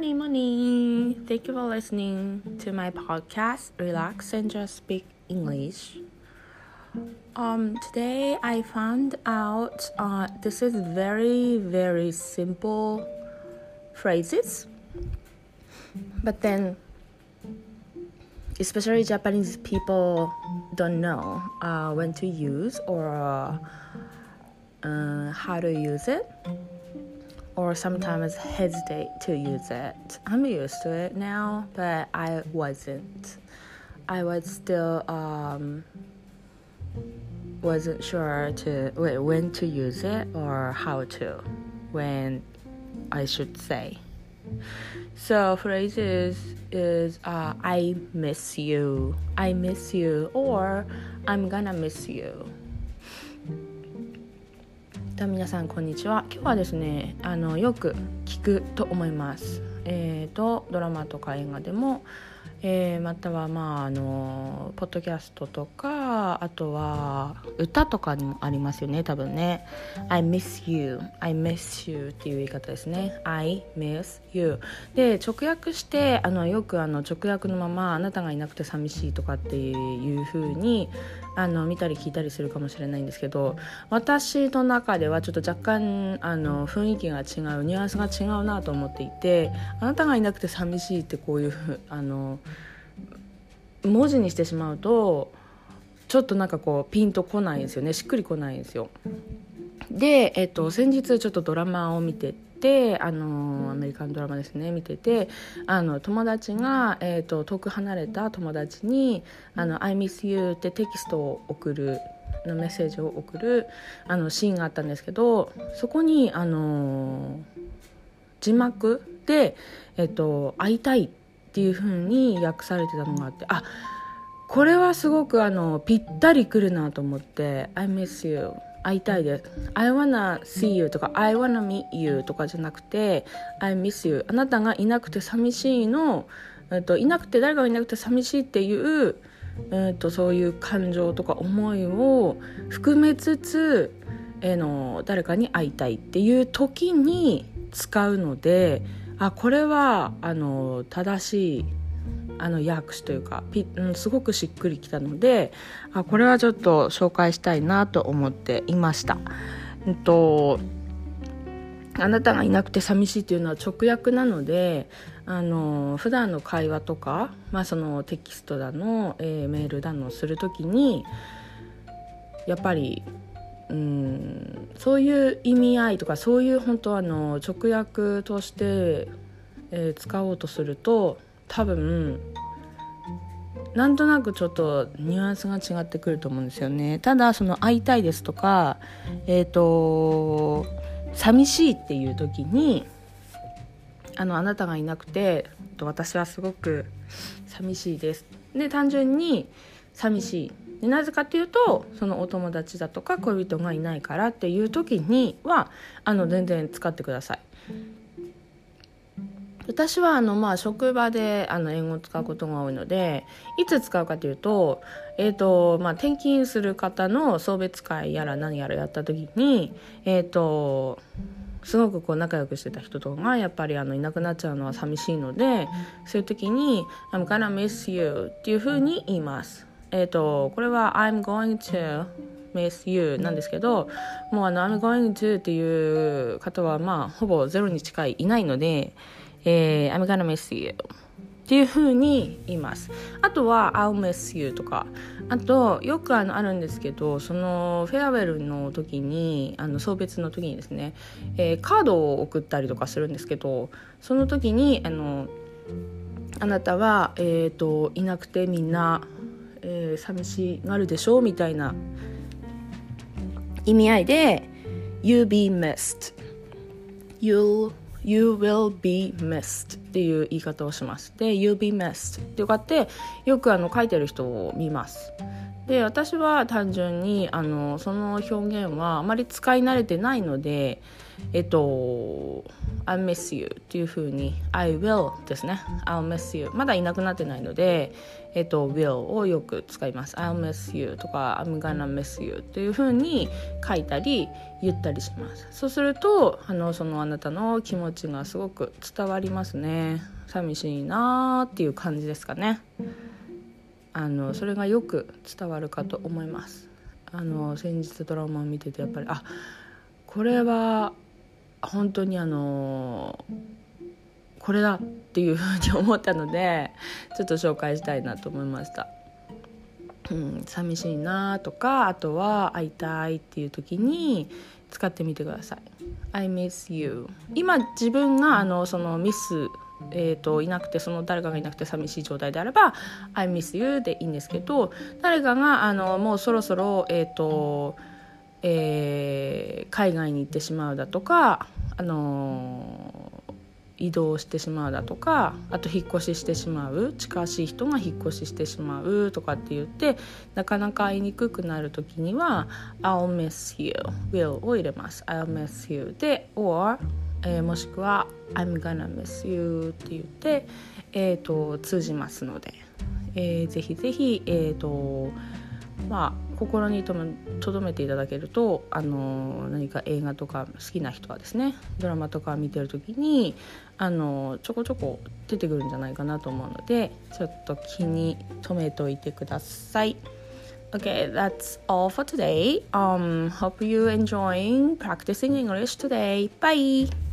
morning, morning. Thank you for listening to my podcast, Relax and Just Speak English. Um, today I found out uh, this is very, very simple phrases, but then, especially Japanese people don't know uh, when to use or uh, how to use it or sometimes hesitate to use it. I'm used to it now, but I wasn't. I was still um, wasn't sure to wait, when to use it or how to when I should say. So phrases is uh, I miss you, I miss you, or I'm gonna miss you. 皆さんこんにちは。今日はですねあのよく聞くと思います。えーとドラマとか映画でもえー、またはまああのポッドキャストとかあとは歌とかにもありますよね多分ね「I miss you」「I miss you」っていう言い方ですね「I miss you」で直訳してあのよくあの直訳のまま「あなたがいなくて寂しい」とかっていうふうにあの見たり聞いたりするかもしれないんですけど私の中ではちょっと若干あの雰囲気が違うニュアンスが違うなと思っていてあなたがいなくて寂しいってこういうあの文字にしてしまうとちょっとなんかこうピンとこないんですよねしっくりこないんですよ。で、えっと、先日ちょっとドラマを見ててあのアメリカンドラマですね見ててあの友達が、えーと、遠く離れた友達に「あの I miss you」ってテキストを送るのメッセージを送るあのシーンがあったんですけどそこにあの字幕で、えーと「会いたい」っていう風に訳されてたのがあってあこれはすごくあのぴったりくるなと思って「I miss you」会いたいです。I wanna see you とか I wanna meet you とかじゃなくて I miss you あなたがいなくて寂しいの、えっと、いなくて誰かがいなくて寂しいっていう、えっと、そういう感情とか思いを含めつつ、えー、の誰かに会いたいっていう時に使うのであこれはあの正しいあの訳詞というかピ、うん、すごくしっくりきたのであこれはちょっと紹介したいなと思っていました。えっとあなたがいなくて寂しいというのは直訳なのであの普段の会話とか、まあ、そのテキストだの、えー、メールだのする時にやっぱりうん。そういう意味合いとかそういう本当あの直訳として、えー、使おうとすると多分なんとなくちょっとニュアンスが違ってくると思うんですよね。ただその会いたいですとかえっ、ー、と寂しいっていう時にあのあなたがいなくて私はすごく寂しいです。で単純に寂しい。でなぜかっていうとそのお友達だとか恋人がいないからっていう時にはあの全然使ってください私はあのまあ職場であの英語を使うことが多いのでいつ使うかというと,、えーとまあ、転勤する方の送別会やら何やらやった時にえっ、ー、とすごくこう仲良くしてた人とかがやっぱりあのいなくなっちゃうのは寂しいのでそういう時に「I'm gonna miss you」っていうふうに言います。えっ、ー、とこれは「I'm going to miss you」なんですけどもうあの「I'm going to」っていう方はまあほぼゼロに近いいないので。えー、I'm gonna miss you っていう風に言いますあとは I'll miss you とかあとよくあのあるんですけどそのフェアウェルの時にあの送別の時にですね、えー、カードを送ったりとかするんですけどその時にあのあなたは、えーと、いなくてみんな、えー、寂しがるでしょうみたいな意味合いで You be missed You'll You will be missed っていう言い方をします。で、You be missed ってこうかってよくあの書いてる人を見ます。で、私は単純にあのその表現はあまり使い慣れてないので、えっと、I miss you っていう風に I will ですね。I'll miss you まだいなくなってないのでえっと will をよく使います。I'll miss you とか I'm gonna miss you っていう風に書いたり言ったりします。そうするとあのそのあなたの気持ちがすごく伝わりますね。寂しいなーっていう感じですかね。あのそれがよく伝わるかと思います。あの先日ドラマを見ててやっぱりあこれは本当にあのこれだっていうふうに思ったのでちょっと紹介したいなと思いました。うん、寂しいなとかあとは会いたいっていう時に使ってみてください。I miss you 今自分があのそのミスえーと、いなくてその誰かがいなくて寂しい状態であれば「I miss you」でいいんですけど誰かがあのもうそろそろ、えーとえー、海外に行ってしまうだとか、あのー、移動してしまうだとかあと引っ越ししてしまう近しい人が引っ越ししてしまうとかって言ってなかなか会いにくくなる時には「I'll miss you」「will」を入れます「I'll miss you」で「or」えー、もしくは「I'm gonna miss you」って言って、えーと、通じますので、えー、ぜひぜひ、えーとまあ、心にとどめていただけると、あの何か映画とか好きな人はですねドラマとか見てる時に、あのちょこちょこ出てくるんじゃないかなと思うのでちょっと気に留めておいてください。Okay, that's all for today. Um, hope you enjoying practicing English today. Bye.